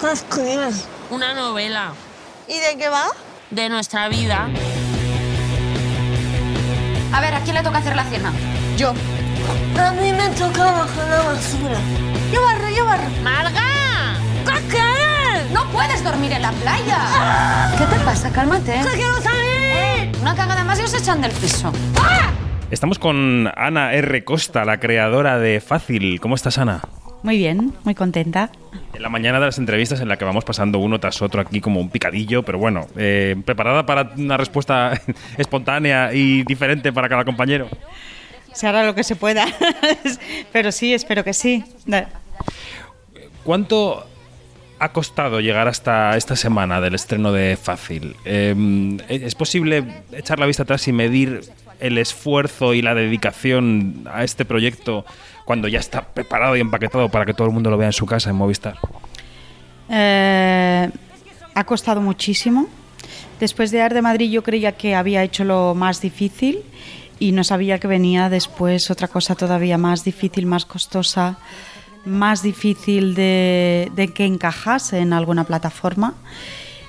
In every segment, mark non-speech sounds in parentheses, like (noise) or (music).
¿Qué escribes? Una novela ¿Y de qué va? de nuestra vida. A ver, ¿a quién le toca hacer la cena? Yo. A mí me toca bajar la basura. Yo barro, yo barro. ¡Marga! ¿Qué quieres? ¡No puedes dormir en la playa! ¿Qué te pasa? Cálmate. ¡Que quiero salir! Una cagada más y os echan del piso. Estamos con Ana R. Costa, la creadora de Fácil. ¿Cómo estás, Ana? Muy bien, muy contenta. En la mañana de las entrevistas en la que vamos pasando uno tras otro aquí como un picadillo, pero bueno, eh, preparada para una respuesta (laughs) espontánea y diferente para cada compañero. Se hará lo que se pueda. (laughs) Pero sí, espero que sí. ¿Cuánto ha costado llegar hasta esta semana del estreno de Fácil? Eh, ¿Es posible echar la vista atrás y medir el esfuerzo y la dedicación a este proyecto cuando ya está preparado y empaquetado para que todo el mundo lo vea en su casa en Movistar? Eh, ha costado muchísimo. Después de Ar de Madrid yo creía que había hecho lo más difícil y no sabía que venía después otra cosa todavía más difícil, más costosa, más difícil de, de que encajase en alguna plataforma.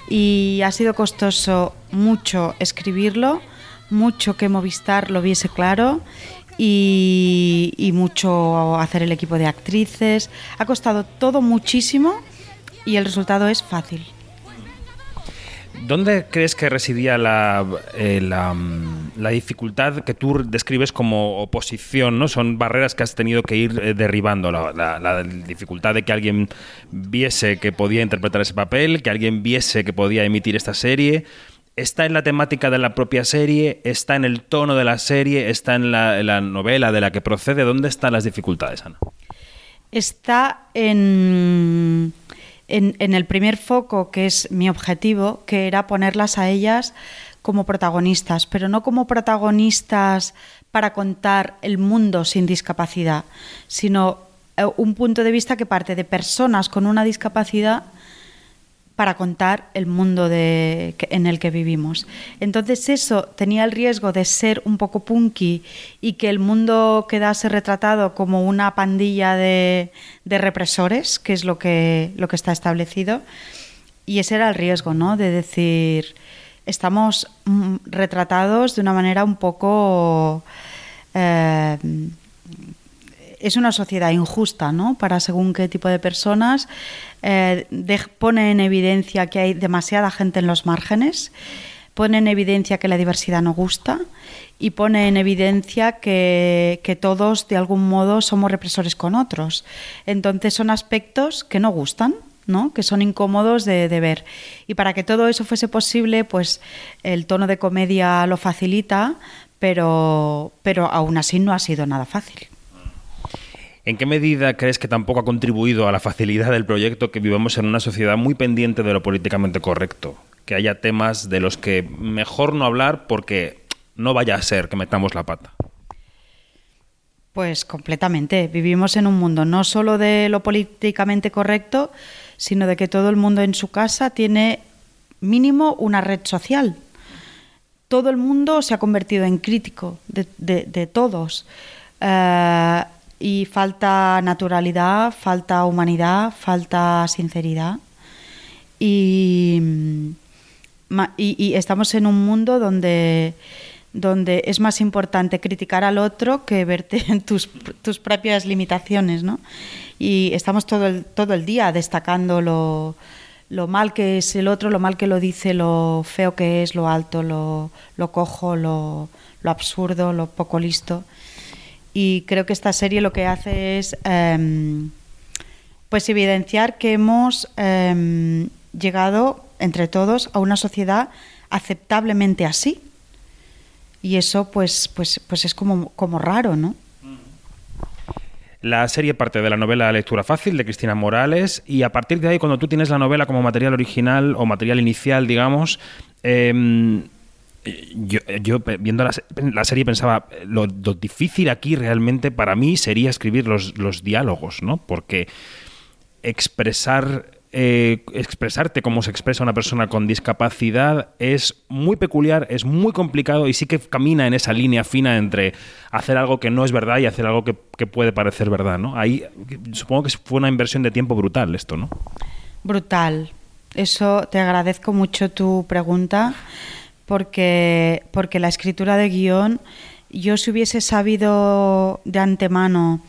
Y ha sido costoso mucho escribirlo, mucho que Movistar lo viese claro y, mucho hacer el equipo de actrices. Ha costado todo muchísimo y el resultado es fácil. ¿Dónde crees que residía la, eh, mm, la dificultad que tú describes como oposición? ¿no? Son barreras que has tenido que ir eh, derribando. La dificultad de que alguien viese que podía interpretar ese papel, que alguien viese que podía emitir esta serie. ¿Está en la temática de la propia serie? ¿Está en el tono de la serie? ¿Está en la, novela de la que procede? ¿Dónde están las dificultades, Ana? Está en, en, en el primer foco, que es mi objetivo, que era ponerlas a ellas como protagonistas, pero no como protagonistas para contar el mundo sin discapacidad, sino eh, un punto de vista que parte de personas con una discapacidad para contar el mundo en el que vivimos. Entonces eso tenía el riesgo de ser un poco punky y que el mundo quedase retratado como una pandilla de, represores, que es lo que, lo que está establecido. Y ese era el riesgo, ¿no? De decir, estamos mm, retratados de una manera un poco... eh, es una sociedad injusta, ¿no? Para según qué tipo de personas. Eh, pone en evidencia que hay demasiada gente en los márgenes, pone en evidencia que la diversidad no gusta y pone en evidencia que, que todos, de algún modo, somos represores con otros. Entonces son aspectos que no gustan. ¿no? que son incómodos de, de ver. Y para que todo eso fuese posible, pues el tono de comedia lo facilita, pero, pero aún así no ha sido nada fácil. ¿En qué medida crees que tampoco ha contribuido a la facilidad del proyecto que vivamos en una sociedad muy pendiente de lo políticamente correcto? Que haya temas de los que mejor no hablar porque no vaya a ser que metamos la pata. Pues completamente. Vivimos en un mundo no solo de lo políticamente correcto, sino de que todo el mundo en su casa tiene mínimo una red social. Todo el mundo se ha convertido en crítico de, todos. Eh, y falta naturalidad, falta humanidad, falta sinceridad. Y, mm, y- y estamos en un mundo donde, donde es más importante criticar al otro que verte (laughs) en tus, tus propias limitaciones, ¿no? Y estamos todo el, todo el día destacando lo, lo mal que es el otro, lo mal que lo dice, lo feo que es, lo alto, lo, lo cojo, lo, lo absurdo, lo poco listo. Y creo que esta serie lo que hace es em, pues evidenciar que hemos em, llegado entre todos a una sociedad aceptablemente así. Y eso pues, pues, pues es como, como raro, ¿no? La serie parte de la novela Lectura Fácil de Cristina Morales y a partir de ahí, cuando tú tienes la novela como material original o material inicial, digamos, em, yo, yo pe- viendo la, se- la serie pensaba, lo, lo difícil aquí realmente para mí sería escribir los, los diálogos, ¿no? Porque expresar eh, expresarte como se expresa una persona con discapacidad es muy peculiar, es muy complicado y sí que camina en esa línea fina entre hacer algo que no es verdad y hacer algo que, que puede parecer verdad, ¿no? Ahí supongo que fue una inversión de tiempo brutal esto, ¿no? Brutal. Eso te agradezco mucho tu pregunta porque, porque la escritura de guion, yo si hubiese sabido de antemano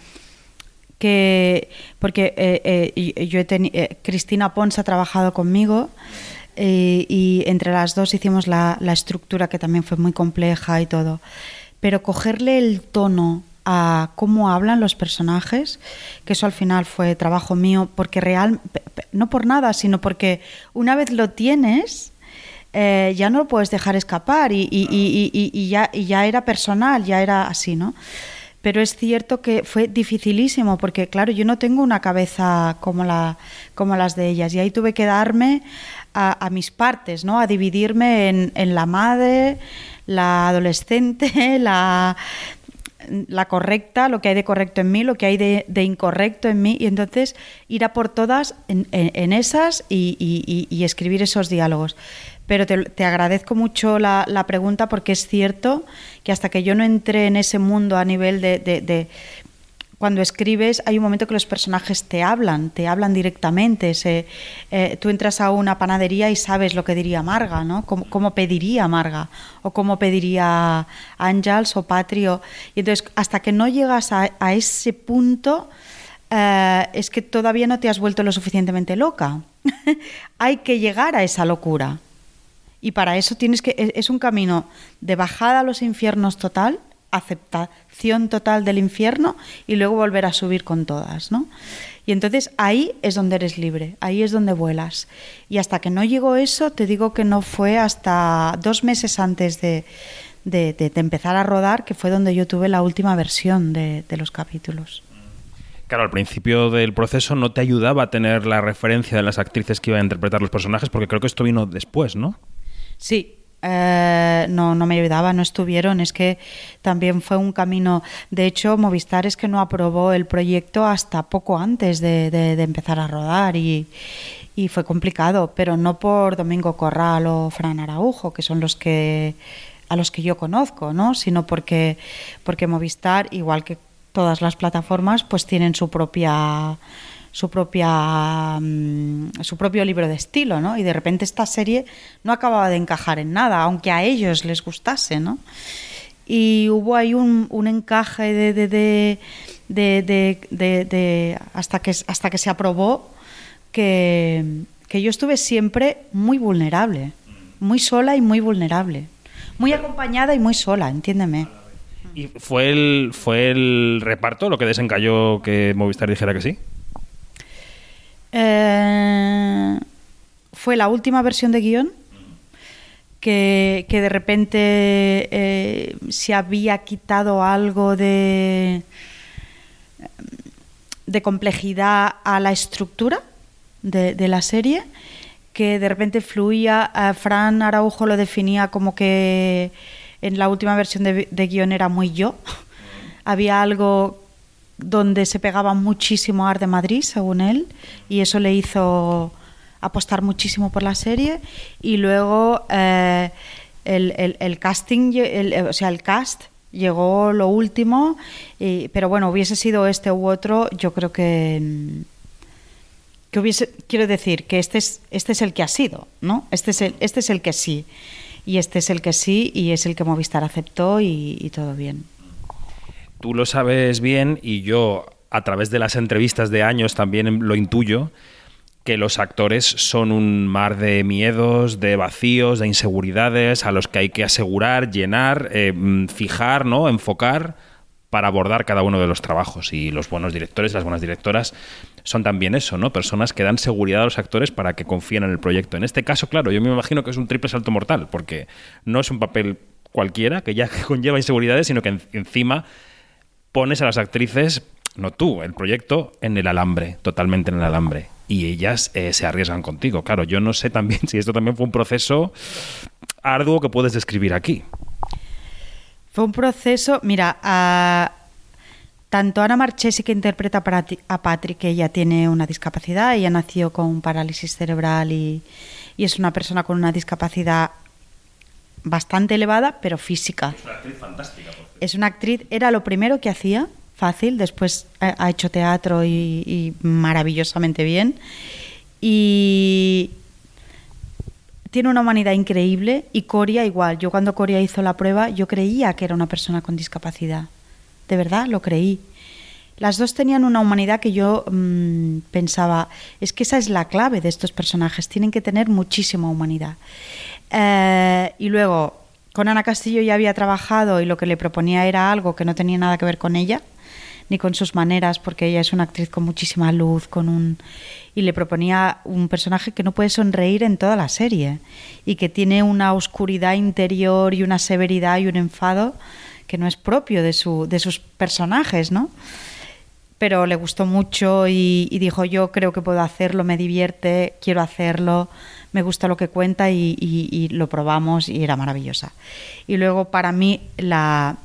que, porque eh, eh, yo he eh, Cristina Pons ha trabajado conmigo y entre las dos hicimos la, la estructura que también fue muy compleja y todo, pero cogerle el tono a cómo hablan los personajes, que eso al final fue trabajo mío, porque real, no por nada, sino porque una vez lo tienes, eh, ya no lo puedes dejar escapar y, ya, era personal, ya era así, ¿no? Pero es cierto que fue dificilísimo porque, claro, yo no tengo una cabeza como, la, como las de ellas y ahí tuve que darme a, a mis partes, ¿no? A dividirme en, en la madre, la adolescente, (laughs) la, la correcta, lo que hay de correcto en mí, lo que hay de, incorrecto en mí, y entonces ir a por todas en, esas y, escribir esos diálogos. Pero te, agradezco mucho la, pregunta porque es cierto que hasta que yo no entré en ese mundo a nivel de- cuando escribes hay un momento que los personajes te hablan, te hablan directamente. Se- eh, tú entras a una panadería y sabes lo que diría Marga, ¿no? Cómo, pediría Marga o cómo pediría Ángels o Patrio. Y entonces, hasta que no llegas a, ese punto, eh, es que todavía no te has vuelto lo suficientemente loca. (laughs) hay que llegar a esa locura. Y para eso tienes que. Es un camino de bajada a los infiernos total, aceptación total del infierno y luego volver a subir con todas, ¿no? Y entonces ahí es donde eres libre, ahí es donde vuelas. Y hasta que no llegó eso, te digo que no fue hasta dos meses antes de, de- de- de empezar a rodar, que fue donde yo tuve la última versión de, de los capítulos. Claro, al principio del proceso no te ayudaba a tener la referencia de las actrices que iban a interpretar los personajes, porque creo que esto vino después, ¿no? Sí, eh, no, no me ayudaba, no estuvieron. Es que también fue un camino. De hecho, Movistar es que no aprobó el proyecto hasta poco antes de, de- empezar a rodar y, y fue complicado, pero no por Domingo Corral o Fran Araujo, que son los que a los que yo conozco, ¿no? Sino porque porque Movistar, igual que todas las plataformas, pues tienen su propia su propia mm, su propio libro de estilo, ¿no? Y de repente esta serie no acababa de encajar en nada, aunque a ellos les gustase, ¿no? Y hubo ahí un, un encaje de, de, de, de- de- de- de- hasta que hasta que se aprobó que, que yo estuve siempre muy vulnerable, muy sola y muy vulnerable, muy acompañada y muy sola, entiéndeme. ¿Y fue el, fue el reparto lo que desencalló que Movistar dijera que sí? Eh, fue la última versión de guion que, que de repente eh, se había quitado algo de, de complejidad a la estructura de, la serie, que de repente fluía. eh, Fran Araujo lo definía como que en la última versión de, de guion era muy yo. (laughs) Había algo donde se pegaba muchísimo a Art de Madrid, según él, y eso le hizo apostar muchísimo por la serie. Y luego eh, el, el- casting, eh, o sea, el cast llegó lo último, pero bueno, hubiese sido este u otro, yo creo que que hubiese, quiero decir que este es, este es el que ha sido, ¿no? Este es el, este es el que sí. Y este es el que sí, y es el que Movistar aceptó y todo bien. Tú lo sabes bien y yo a través de las entrevistas de años también lo intuyo que los actores son un mar de miedos, de vacíos, de inseguridades a los que hay que asegurar, llenar, eh, mm, fijar, ¿no? enfocar para abordar cada uno de los trabajos. Y los buenos directores, las buenas directoras son también eso, ¿no? Personas que dan seguridad a los actores para que confíen en el proyecto. En este caso, claro, yo me imagino que es un triple salto mortal, porque no es un papel cualquiera que ya (laughs) conlleva inseguridades, sino que en- encima pones a las actrices, no tú, el proyecto, en el alambre, totalmente en el alambre. Y ellas eh, se arriesgan contigo. Claro, yo no sé también (laughs) si esto también fue un proceso arduo que puedes describir aquí. Fue un proceso, mira, a- tanto Ana Marchesi que interpreta a Patrick, que ella tiene una discapacidad, ella nació con parálisis cerebral y, y es una persona con una discapacidad bastante elevada, pero física. Es una actriz fantástica, por Es una actriz, era lo primero que hacía, fácil, después ha, hecho teatro y, y maravillosamente bien. Y tiene una humanidad increíble y Coria igual. Yo cuando Coria hizo la prueba, yo creía que era una persona con discapacidad. De verdad, lo creí. Las dos tenían una humanidad que yo mm, pensaba, es que esa es la clave de estos personajes, tienen que tener muchísima humanidad. Eh, y luego, con Ana Castillo ya había trabajado y lo que le proponía era algo que no tenía nada que ver con ella, ni con sus maneras, porque ella es una actriz con muchísima luz, con un y le proponía un personaje que no puede sonreír en toda la serie y que tiene una oscuridad interior y una severidad y un enfado que no es propio de, su, de sus personajes, ¿no? Pero le gustó mucho y, y dijo, yo creo que puedo hacerlo, me divierte, quiero hacerlo, me gusta lo que cuenta y, lo probamos y era maravillosa. Y luego para mí la,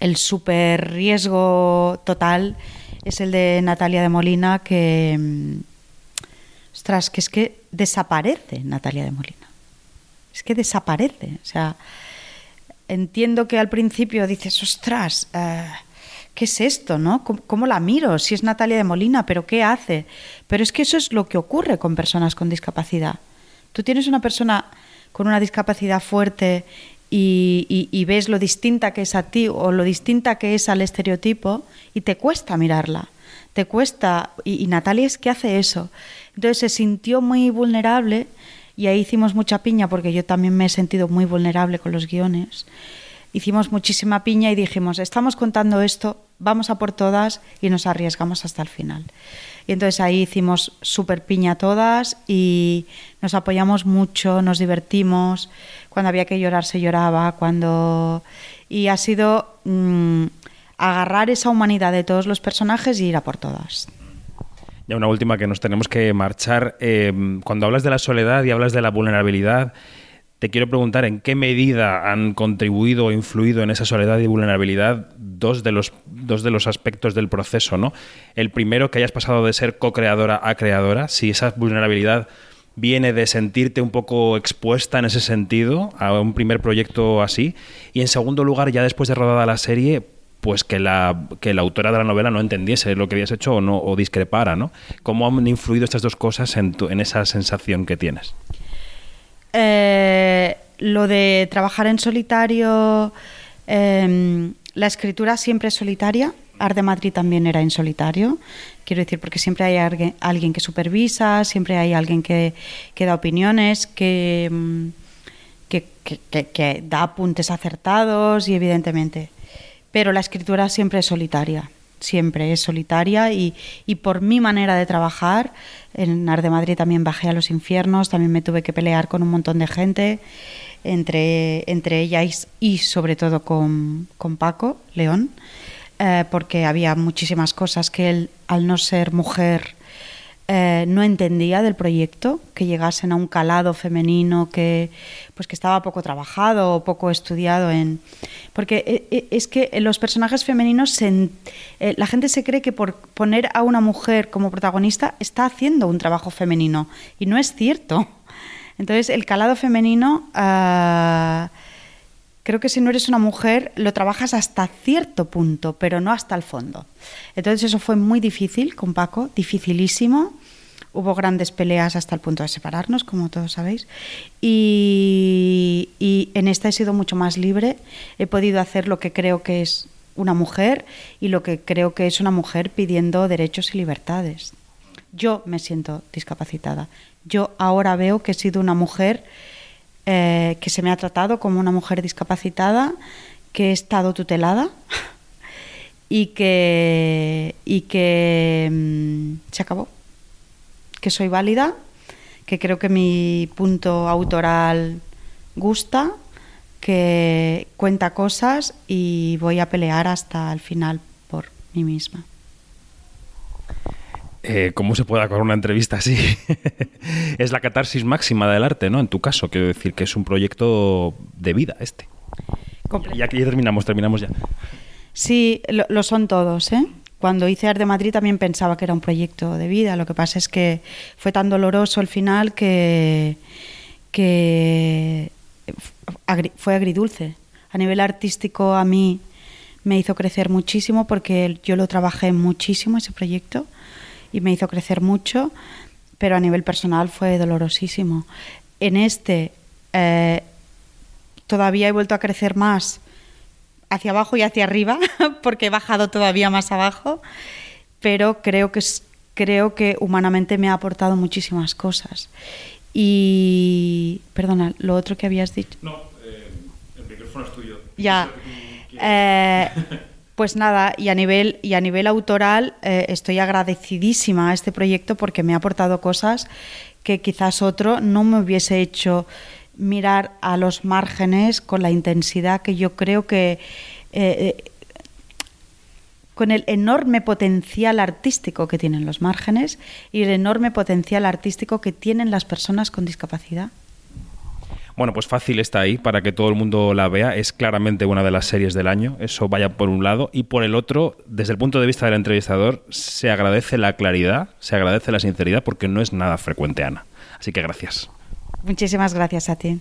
el super riesgo total es el de Natalia de Molina que mm, ostras, que es que desaparece Natalia de Molina. Es que desaparece, o sea, entiendo que al principio dices, ostras, eh, ¿qué es esto, no? ¿Cómo, la miro? Si es Natalia de Molina, pero ¿qué hace? Pero es que eso es lo que ocurre con personas con discapacidad. Tú tienes una persona con una discapacidad fuerte y, y- y ves lo distinta que es a ti o lo distinta que es al estereotipo y te cuesta mirarla. Te cuesta. Y, y Natalia es que hace eso. Entonces se sintió muy vulnerable y ahí hicimos mucha piña porque yo también me he sentido muy vulnerable con los guiones. Hicimos muchísima piña y dijimos, estamos contando esto, vamos a por todas y nos arriesgamos hasta el final. Y entonces ahí hicimos súper piña todas y nos apoyamos mucho, nos divertimos. Cuando había que llorar se lloraba, cuando... Y ha sido mm, agarrar esa humanidad de todos los personajes y ir a por todas. Ya una última que nos tenemos que marchar. Eh, cuando hablas de la soledad y hablas de la vulnerabilidad, te quiero preguntar en qué medida han contribuido o influido en esa soledad y vulnerabilidad dos de los, dos de los aspectos del proceso, ¿no? El primero, que hayas pasado de ser co-creadora a creadora, si esa vulnerabilidad viene de sentirte un poco expuesta en ese sentido a un primer proyecto así. Y en segundo lugar, ya después de rodada la serie, pues que la, que la autora de la novela no entendiese lo que habías hecho o, no, o discrepara, ¿no? ¿Cómo han influido estas dos cosas en, tu- en esa sensación que tienes? Eh, lo de trabajar en solitario, eh, la escritura siempre es solitaria. Art de Madrid también era en solitario. Quiero decir, porque siempre hay alguien, que supervisa, siempre hay alguien que, da opiniones, que- que- que da apuntes acertados y evidentemente. Pero la escritura siempre es solitaria, siempre es solitaria y, y por mi manera de trabajar, en Art de Madrid también bajé a los infiernos, también me tuve que pelear con un montón de gente, entre, entre ellas y sobre todo con, con Paco León, eh, porque había muchísimas cosas que él, al no ser mujer, eh, no entendía del proyecto, que llegasen a un calado femenino que pues que estaba poco trabajado o poco estudiado en porque eh, eh, es que los personajes femeninos la gente se cree que por poner a una mujer como protagonista está haciendo un trabajo femenino y no es cierto. Entonces el calado femenino ah, creo que si no eres una mujer lo trabajas hasta cierto punto, pero no hasta el fondo. Entonces eso fue muy difícil con Paco, dificilísimo. Hubo grandes peleas hasta el punto de separarnos, como todos sabéis. Y, y en esta he sido mucho más libre. He podido hacer lo que creo que es una mujer y lo que creo que es una mujer pidiendo derechos y libertades. Yo me siento discapacitada. Yo ahora veo que he sido una mujer eh, que se me ha tratado como una mujer discapacitada, que he estado tutelada y que, y que mm, se acabó. Que soy válida, que creo que mi punto autoral gusta, que cuenta cosas y voy a pelear hasta el final por mí misma. Eh, ¿Cómo se puede acabar una entrevista así? (laughs) es la catarsis máxima del arte, ¿no? En tu caso, quiero decir que es un proyecto de vida este. Ya que ya terminamos, terminamos ya. Sí, lo, lo son todos. ¿eh? Cuando hice Art de Madrid también pensaba que era un proyecto de vida. Lo que pasa es que fue tan doloroso el final que, que agri- fue agridulce. A nivel artístico a mí me hizo crecer muchísimo porque yo lo trabajé muchísimo ese proyecto y me hizo crecer mucho. pero a nivel personal fue dolorosísimo. En este eh, todavía he vuelto a crecer más hacia abajo y hacia arriba, (laughs) porque he bajado todavía más abajo, pero creo que, creo que humanamente me ha aportado muchísimas cosas. Y, perdona, lo otro que habías dicho. No, el micrófono es tuyo. Ya. (laughs) Eh, (laughs) pues nada, y a nivel, y a nivel autoral eh, estoy agradecidísima a este proyecto porque me ha aportado cosas que quizás otro no me hubiese hecho mirar a los márgenes con la intensidad que yo creo que eh, eh, con el enorme potencial artístico que tienen los márgenes y el enorme potencial artístico que tienen las personas con discapacidad. Bueno, pues fácil está ahí para que todo el mundo la vea. Es claramente una de las series del año. Eso vaya por un lado. Y por el otro, desde el punto de vista del entrevistador, se agradece la claridad, se agradece la sinceridad, porque no es nada frecuente, Ana. Así que gracias. Muchísimas gracias a ti.